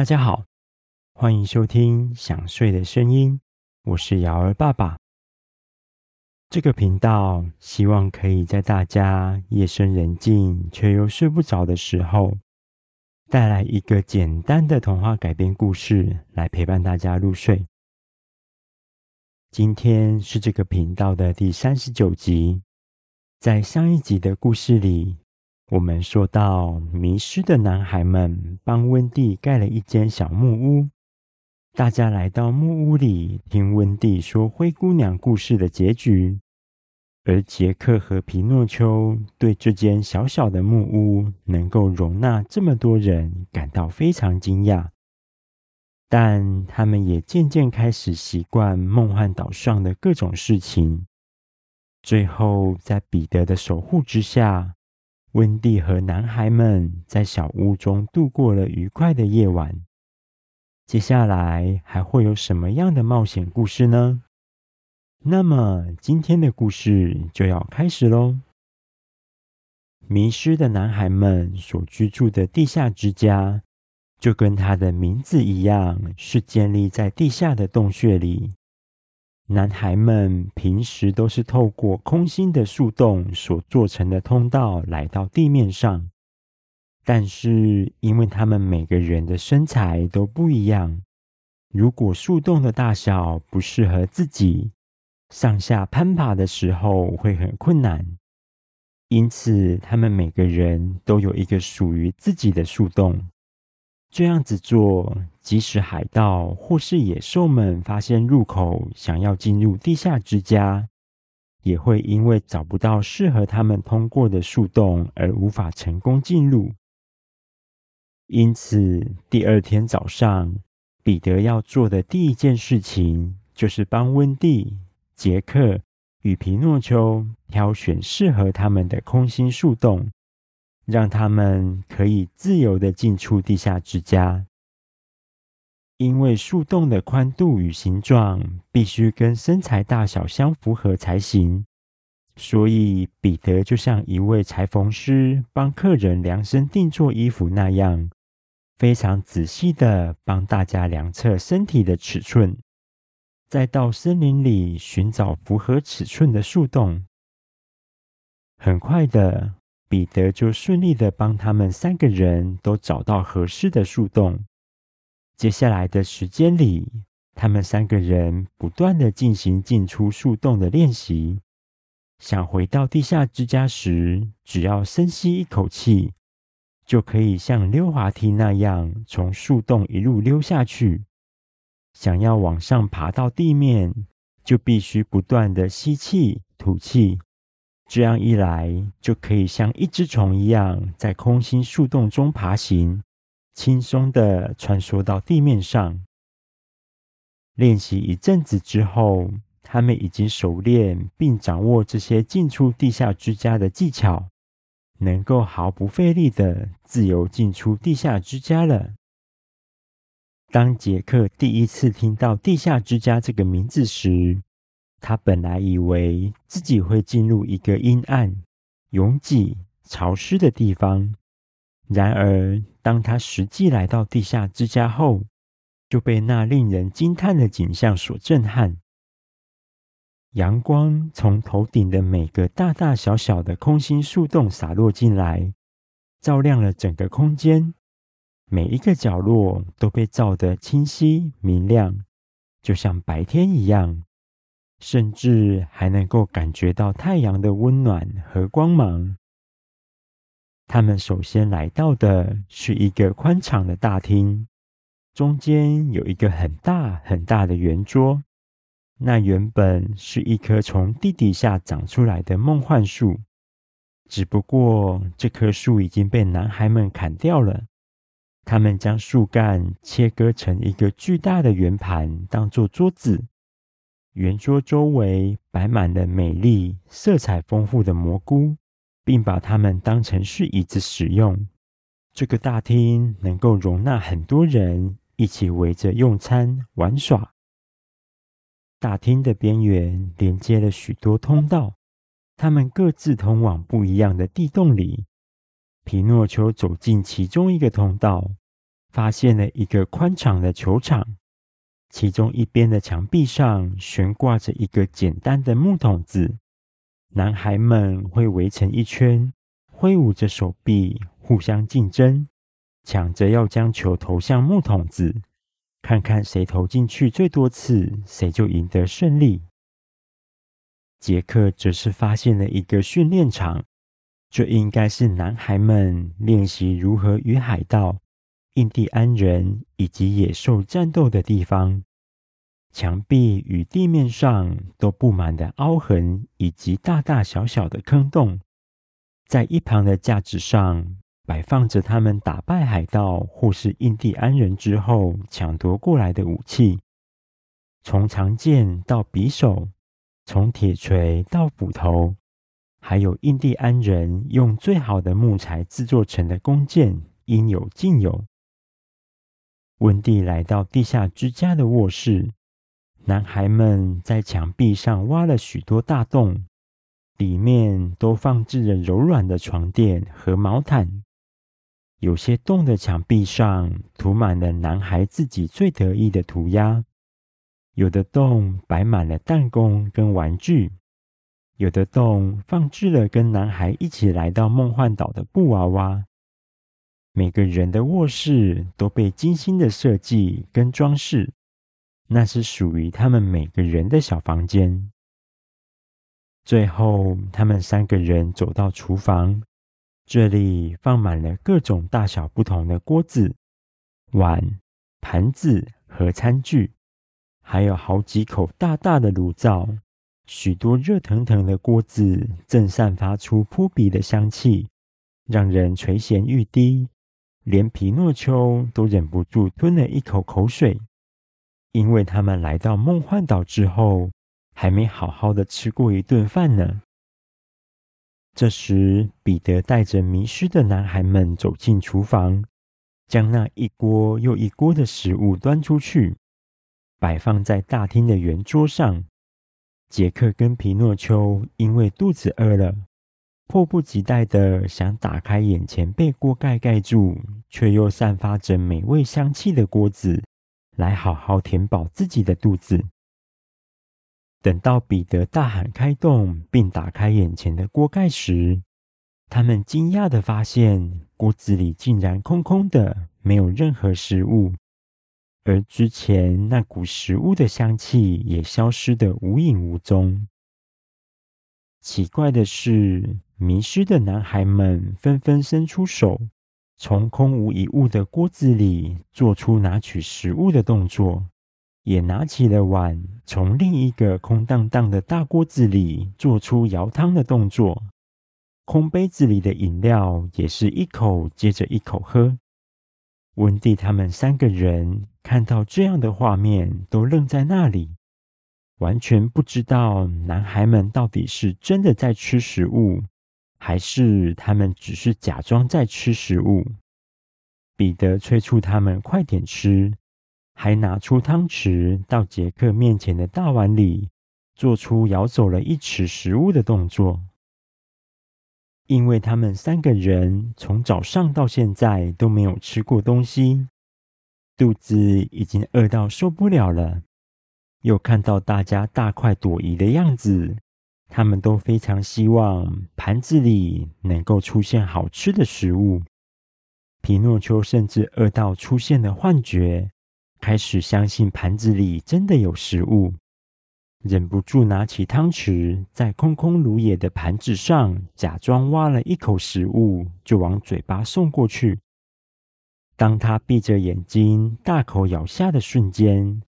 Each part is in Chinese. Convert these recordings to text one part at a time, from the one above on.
大家好，欢迎收听想睡的声音，我是瑶儿爸爸。这个频道希望可以在大家夜深人静却又睡不着的时候，带来一个简单的童话改编故事，来陪伴大家入睡。今天是这个频道的第三十九集，在上一集的故事里，我们说到迷失的男孩们帮温蒂盖了一间小木屋，大家来到木屋里听温蒂说灰姑娘故事的结局。而杰克和皮诺丘对这间小小的木屋能够容纳这么多人感到非常惊讶，但他们也渐渐开始习惯梦幻岛上的各种事情。最后，在彼得的守护之下，温蒂和男孩们在小屋中度过了愉快的夜晚。接下来还会有什么样的冒险故事呢？那么今天的故事就要开始喽。迷失的男孩们所居住的地下之家，就跟他的名字一样，是建立在地下的洞穴里。男孩们平时都是透过空心的树洞所做成的通道来到地面上，但是因为他们每个人的身材都不一样，如果树洞的大小不适合自己，上下攀爬的时候会很困难，因此他们每个人都有一个属于自己的树洞。这样子做，即使海盗或是野兽们发现入口，想要进入地下之家，也会因为找不到适合他们通过的树洞而无法成功进入。因此，第二天早上，彼得要做的第一件事情就是帮温蒂。杰克与皮诺丘挑选适合他们的空心树洞，让他们可以自由地进出地下之家。因为树洞的宽度与形状必须跟身材大小相符合才行，所以彼得就像一位裁缝师帮客人量身定做衣服那样，非常仔细地帮大家量测身体的尺寸。再到森林里寻找符合尺寸的树洞。很快的，彼得就顺利的帮他们三个人都找到合适的树洞。接下来的时间里，他们三个人不断的进行进出树洞的练习。想回到地下之家时，只要深吸一口气，就可以像溜滑梯那样从树洞一路溜下去。想要往上爬到地面，就必须不断的吸气、吐气，这样一来，就可以像一只虫一样在空心树洞中爬行，轻松的穿梭到地面上。练习一阵子之后，他们已经熟练并掌握这些进出地下之家的技巧，能够毫不费力的自由进出地下之家了。当杰克第一次听到“地下之家”这个名字时，他本来以为自己会进入一个阴暗、拥挤、潮湿的地方。然而，当他实际来到地下之家后，就被那令人惊叹的景象所震撼。阳光从头顶的每个大大小小的空心树洞洒落进来，照亮了整个空间。每一个角落都被照得清晰明亮，就像白天一样，甚至还能够感觉到太阳的温暖和光芒。他们首先来到的是一个宽敞的大厅，中间有一个很大很大的圆桌，那原本是一棵从地底下长出来的梦幻树，只不过这棵树已经被男孩们砍掉了。他们将树干切割成一个巨大的圆盘，当做桌子。圆桌周围摆满了美丽、色彩丰富的蘑菇，并把它们当成是椅子使用。这个大厅能够容纳很多人一起围着用餐、玩耍。大厅的边缘连接了许多通道，它们各自通往不一样的地洞里。皮诺丘走进其中一个通道，发现了一个宽敞的球场，其中一边的墙壁上悬挂着一个简单的木桶子，男孩们会围成一圈，挥舞着手臂，互相竞争，抢着要将球投向木桶子，看看谁投进去最多次，谁就赢得胜利。杰克则是发现了一个训练场，这应该是男孩们练习如何与海盗、印第安人以及野兽战斗的地方。墙壁与地面上都布满了凹痕以及大大小小的坑洞，在一旁的架子上摆放着他们打败海盗或是印第安人之后抢夺过来的武器，从长剑到匕首。从铁锤到斧头，还有印第安人用最好的木材制作成的弓箭，应有尽有。温蒂来到地下之家的卧室，男孩们在墙壁上挖了许多大洞，里面都放置着柔软的床垫和毛毯。有些洞的墙壁上涂满了男孩自己最得意的涂鸦。有的洞摆满了弹弓跟玩具，有的洞放置了跟男孩一起来到梦幻岛的布娃娃。每个人的卧室都被精心的设计跟装饰，那是属于他们每个人的小房间。最后，他们三个人走到厨房，这里放满了各种大小不同的锅子、碗、盘子和餐具。还有好几口大大的炉灶，许多热腾腾的锅子正散发出扑鼻的香气，让人垂涎欲滴。连皮诺丘都忍不住吞了一口口水，因为他们来到梦幻岛之后，还没好好的吃过一顿饭呢。这时，彼得带着迷失的男孩们走进厨房，将那一锅又一锅的食物端出去。摆放在大厅的圆桌上，杰克跟皮诺丘因为肚子饿了，迫不及待的想打开眼前被锅盖盖住却又散发着美味香气的锅子，来好好填饱自己的肚子。等到彼得大喊开动，并打开眼前的锅盖时，他们惊讶的发现锅子里竟然空空的，没有任何食物。而之前那股食物的香气也消失得无影无踪。奇怪的是，迷失的男孩们纷纷伸出手，从空无一物的锅子里做出拿取食物的动作，也拿起了碗，从另一个空荡荡的大锅子里做出舀汤的动作。空杯子里的饮料也是一口接着一口喝。温蒂他们三个人看到这样的画面，都愣在那里，完全不知道男孩们到底是真的在吃食物，还是他们只是假装在吃食物。彼得催促他们快点吃，还拿出汤匙到杰克面前的大碗里，做出舀走了一匙食物的动作。因为他们三个人从早上到现在都没有吃过东西，肚子已经饿到受不了了。又看到大家大快朵颐的样子，他们都非常希望盘子里能够出现好吃的食物。皮诺丘甚至饿到出现了幻觉，开始相信盘子里真的有食物。忍不住拿起汤匙，在空空如也的盘子上假装挖了一口食物，就往嘴巴送过去。当他闭着眼睛大口咬下的瞬间，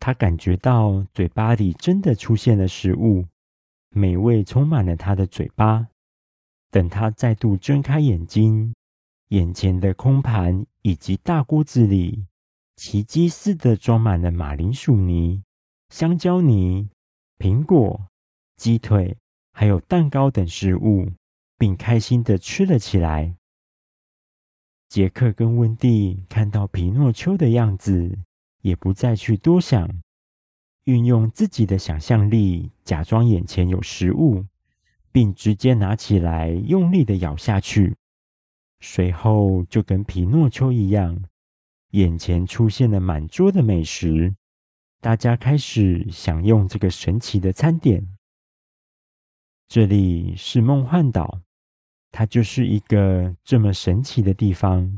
他感觉到嘴巴里真的出现了食物，美味充满了他的嘴巴。等他再度睁开眼睛，眼前的空盘以及大锅子里，奇迹似的装满了马铃薯泥。香蕉泥、苹果、鸡腿，还有蛋糕等食物，并开心地吃了起来。杰克跟温蒂看到皮诺丘的样子，也不再去多想，运用自己的想象力，假装眼前有食物，并直接拿起来，用力的咬下去。随后就跟皮诺丘一样，眼前出现了满桌的美食，大家开始享用这个神奇的餐点。这里是梦幻岛，它就是一个这么神奇的地方。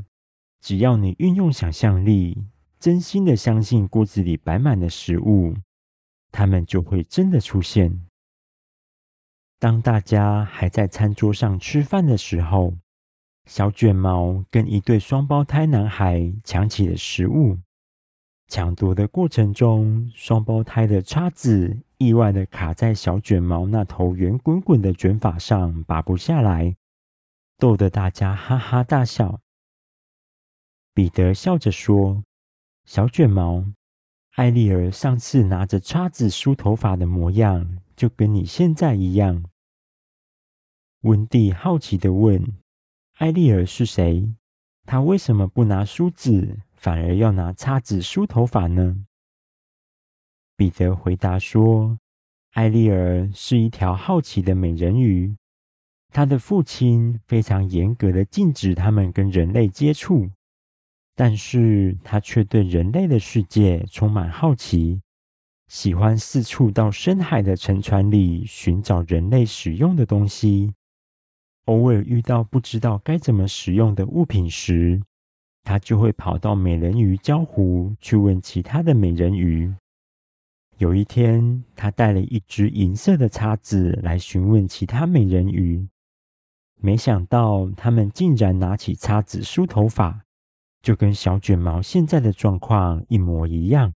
只要你运用想象力，真心的相信锅子里摆满了食物，它们就会真的出现。当大家还在餐桌上吃饭的时候，小卷毛跟一对双胞胎男孩抢起了食物。抢夺的过程中，双胞胎的叉子意外的卡在小卷毛那头圆滚滚的卷发上，拔不下来，逗得大家哈哈大笑。彼得笑着说：“小卷毛，艾丽儿上次拿着叉子梳头发的模样，就跟你现在一样。”温蒂好奇地问：“艾丽儿是谁？她为什么不拿梳子，反而要拿叉子梳头发呢？”彼得回答说：“艾丽儿是一条好奇的美人鱼，她的父亲非常严格的禁止他们跟人类接触，但是他却对人类的世界充满好奇，喜欢四处到深海的沉船里寻找人类使用的东西。”偶尔遇到不知道该怎么使用的物品时，他就会跑到美人鱼礁湖去问其他的美人鱼。有一天，他带了一只银色的叉子来询问其他美人鱼，没想到他们竟然拿起叉子梳头发，就跟小卷毛现在的状况一模一样。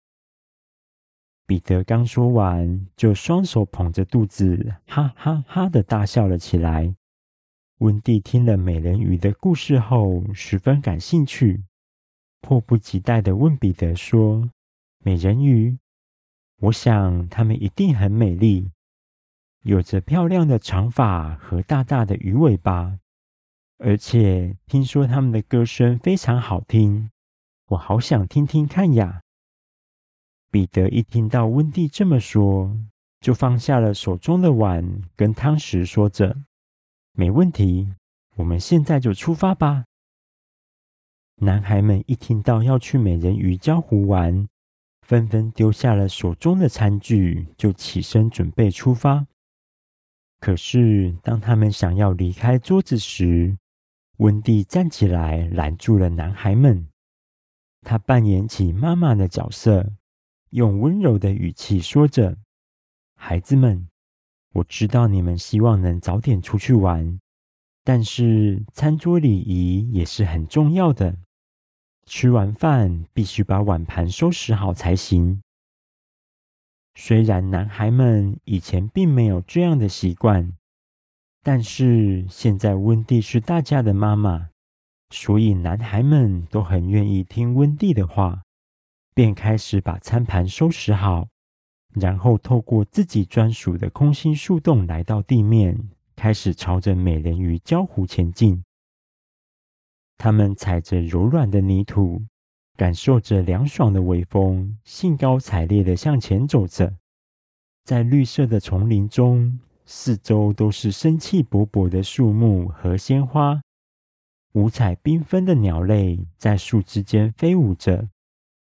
彼得刚说完，就双手捧着肚子，哈哈哈的大笑了起来。温蒂听了美人鱼的故事后，十分感兴趣，迫不及待地问彼得说：“美人鱼，我想她们一定很美丽，有着漂亮的长发和大大的鱼尾巴，而且听说他们的歌声非常好听，我好想听听看呀。”彼得一听到温蒂这么说，就放下了手中的碗跟汤匙，说着。没问题，我们现在就出发吧。男孩们一听到要去美人鱼礁湖玩，纷纷丢下了手中的餐具，就起身准备出发。可是，当他们想要离开桌子时，温蒂站起来拦住了男孩们。她扮演起妈妈的角色，用温柔的语气说着：“孩子们。”我知道你们希望能早点出去玩，但是餐桌礼仪也是很重要的。吃完饭必须把碗盘收拾好才行。虽然男孩们以前并没有这样的习惯，但是现在温蒂是大家的妈妈，所以男孩们都很愿意听温蒂的话，便开始把餐盘收拾好。然后透过自己专属的空心树洞来到地面，开始朝着美人鱼礁湖前进。他们踩着柔软的泥土，感受着凉爽的微风，兴高采烈地向前走着。在绿色的丛林中，四周都是生气勃勃的树木和鲜花，五彩缤纷的鸟类在树枝间飞舞着，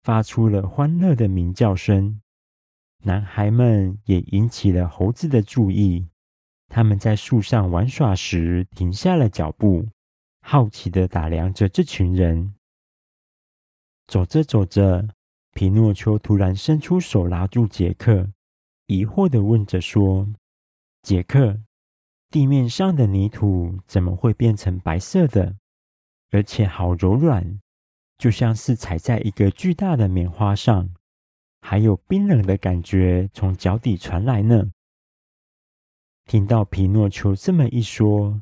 发出了欢乐的鸣叫声。男孩们也引起了猴子的注意，他们在树上玩耍时停下了脚步，好奇地打量着这群人。走着走着，皮诺丘突然伸出手拉住杰克，疑惑地问着说：“杰克，地面上的泥土怎么会变成白色的？而且好柔软，就像是踩在一个巨大的棉花上。”还有冰冷的感觉从脚底传来呢。听到皮诺丘这么一说，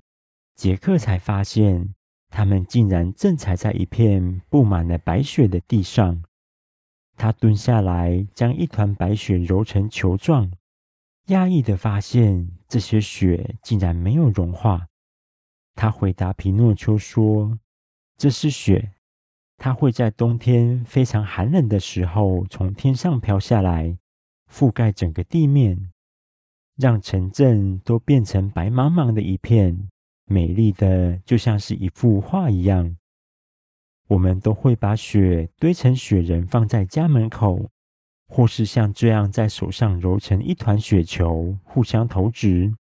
杰克才发现他们竟然正踩在一片布满了白雪的地上。他蹲下来，将一团白雪揉成球状，讶异的发现这些雪竟然没有融化。他回答皮诺丘说：“这是雪。”它会在冬天非常寒冷的时候从天上飘下来，覆盖整个地面，让城镇都变成白茫茫的一片，美丽的就像是一幅画一样。我们都会把雪堆成雪人放在家门口，或是像这样在手上揉成一团雪球，互相投掷。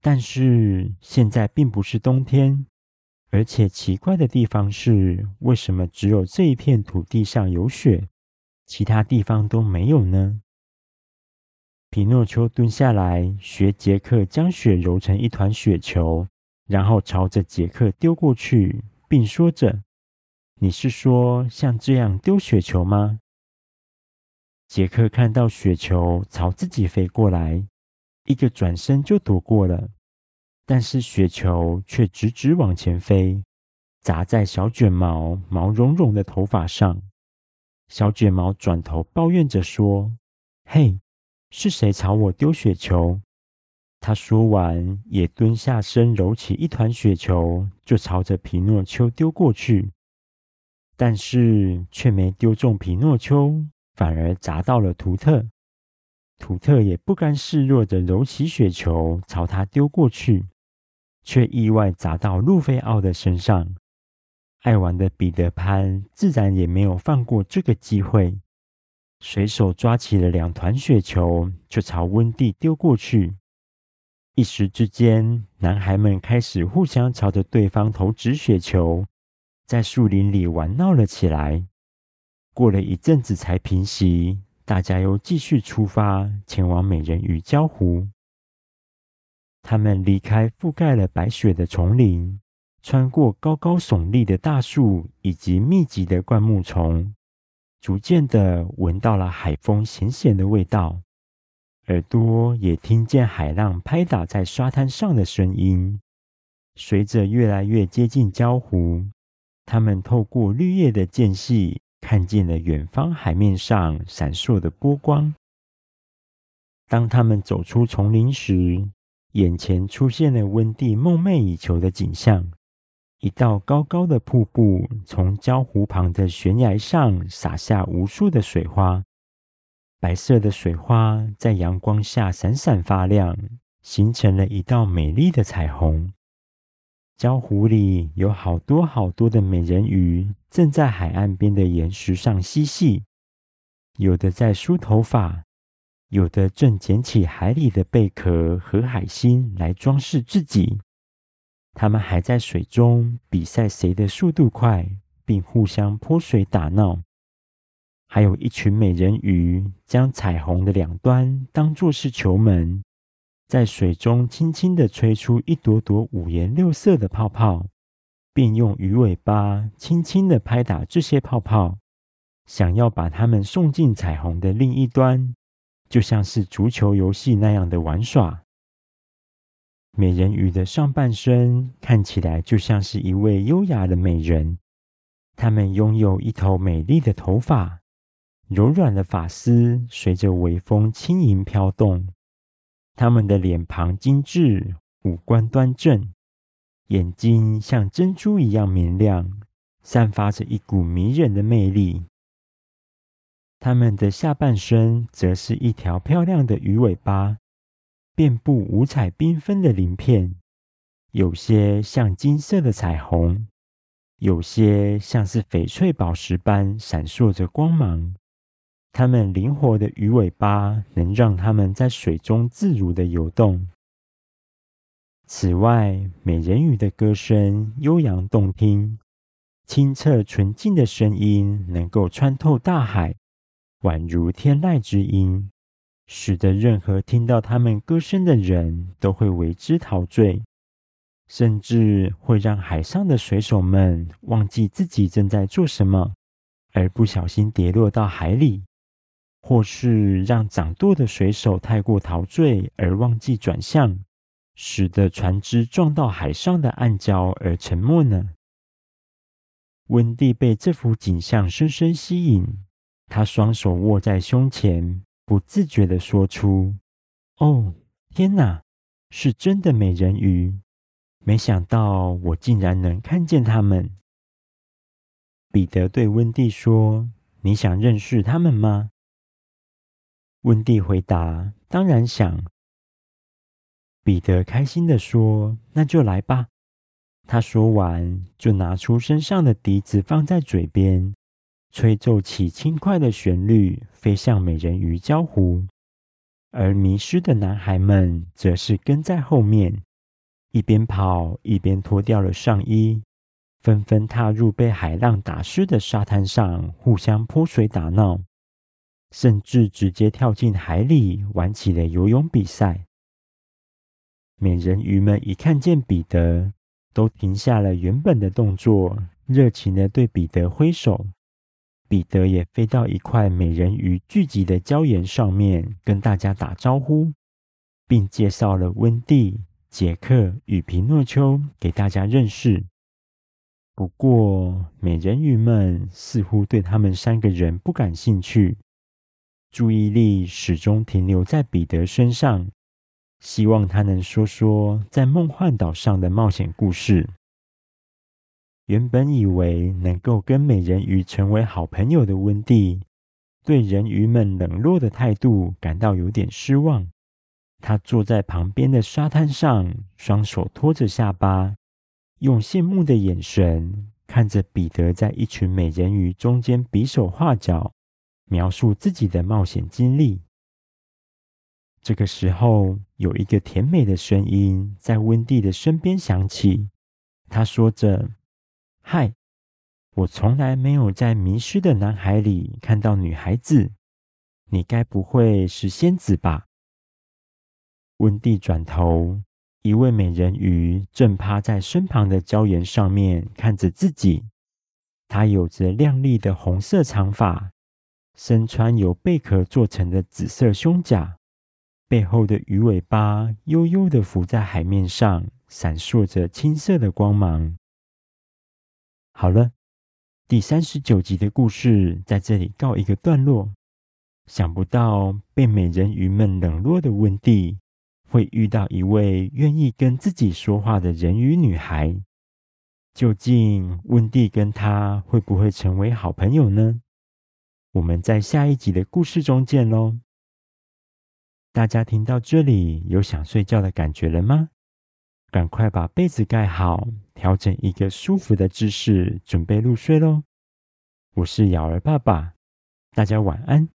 但是现在并不是冬天，而且奇怪的地方是，为什么只有这一片土地上有雪，其他地方都没有呢？皮诺丘蹲下来，学杰克将雪揉成一团雪球，然后朝着杰克丢过去，并说着：“你是说像这样丢雪球吗？”杰克看到雪球朝自己飞过来，一个转身就躲过了。但是雪球却直直往前飞，砸在小卷毛毛茸茸的头发上。小卷毛转头抱怨着说：“嘿，是谁朝我丢雪球？”他说完，也蹲下身揉起一团雪球，就朝着皮诺丘丢过去。但是却没丢中皮诺丘，反而砸到了图特。图特也不甘示弱地揉起雪球，朝他丢过去。却意外砸到路飞奥的身上。爱玩的彼得潘自然也没有放过这个机会，随手抓起了两团雪球，就朝温蒂丢过去。一时之间，男孩们开始互相朝着对方投掷雪球，在树林里玩闹了起来。过了一阵子才平息，大家又继续出发，前往美人鱼礁湖。他们离开覆盖了白雪的丛林，穿过高高耸立的大树以及密集的灌木丛，逐渐的闻到了海风咸咸的味道，耳朵也听见海浪拍打在沙滩上的声音。随着越来越接近礁湖，他们透过绿叶的间隙，看见了远方海面上闪烁的波光。当他们走出丛林时，眼前出现了温蒂梦寐以求的景象：一道高高的瀑布从礁湖旁的悬崖上洒下无数的水花，白色的水花在阳光下闪闪发亮，形成了一道美丽的彩虹。礁湖里有好多好多的美人鱼正在海岸边的岩石上嬉戏，有的在梳头发。有的正捡起海里的贝壳和海星来装饰自己，他们还在水中比赛谁的速度快，并互相泼水打闹。还有一群美人鱼将彩虹的两端当作是球门，在水中轻轻地吹出一朵朵五颜六色的泡泡，并用鱼尾巴轻轻地拍打这些泡泡，想要把它们送进彩虹的另一端。就像是足球游戏那样的玩耍。美人鱼的上半身看起来就像是一位优雅的美人，她们拥有一头美丽的头发，柔软的发丝随着微风轻盈飘动。他们的脸庞精致，五官端正，眼睛像珍珠一样明亮，散发着一股迷人的魅力。他们的下半身则是一条漂亮的鱼尾巴，遍布五彩缤纷的鳞片，有些像金色的彩虹，有些像是翡翠宝石般闪烁着光芒。它们灵活的鱼尾巴能让它们在水中自如地游动。此外，美人鱼的歌声悠扬动听，清澈纯净的声音能够穿透大海。宛如天籁之音，使得任何听到他们歌声的人都会为之陶醉，甚至会让海上的水手们忘记自己正在做什么，而不小心跌落到海里，或是让掌舵的水手太过陶醉而忘记转向，使得船只撞到海上的暗礁而沉没呢。温蒂被这幅景象深深吸引。他双手握在胸前，不自觉地说出：“哦，天哪，是真的美人鱼！没想到我竟然能看见它们。”彼得对温蒂说：“你想认识它们吗？”温蒂回答：“当然想。”彼得开心地说：“那就来吧。”他说完，就拿出身上的笛子放在嘴边，吹奏起轻快的旋律，飞向美人鱼礁湖。而迷失的男孩们则是跟在后面，一边跑一边脱掉了上衣，纷纷踏入被海浪打湿的沙滩上，互相泼水打闹，甚至直接跳进海里玩起了游泳比赛。美人鱼们一看见彼得，都停下了原本的动作，热情地对彼得挥手。彼得也飞到一块美人鱼聚集的礁岩上面，跟大家打招呼，并介绍了温蒂、杰克与皮诺丘给大家认识。不过，美人鱼们似乎对他们三个人不感兴趣，注意力始终停留在彼得身上。希望他能说说在梦幻岛上的冒险故事。原本以为能够跟美人鱼成为好朋友的温蒂，对人鱼们冷落的态度感到有点失望。他坐在旁边的沙滩上，双手托着下巴，用羡慕的眼神看着彼得在一群美人鱼中间比手画脚，描述自己的冒险经历。这个时候，有一个甜美的声音在温蒂的身边响起。他说着：“嗨，我从来没有在迷失的男孩里看到女孩子，你该不会是仙子吧？”温蒂转头，一位美人鱼正趴在身旁的礁岩上面看着自己。她有着亮丽的红色长发，身穿由贝壳做成的紫色胸甲。背后的鱼尾巴悠悠的浮在海面上，闪烁着青色的光芒。好了，第三十九集的故事在这里告一个段落。想不到被美人鱼们冷落的温蒂，会遇到一位愿意跟自己说话的人鱼女孩。究竟温蒂跟她会不会成为好朋友呢？我们在下一集的故事中见喽！大家听到这里，有想睡觉的感觉了吗？赶快把被子盖好，调整一个舒服的姿势，准备入睡喽。我是尧儿爸爸，大家晚安。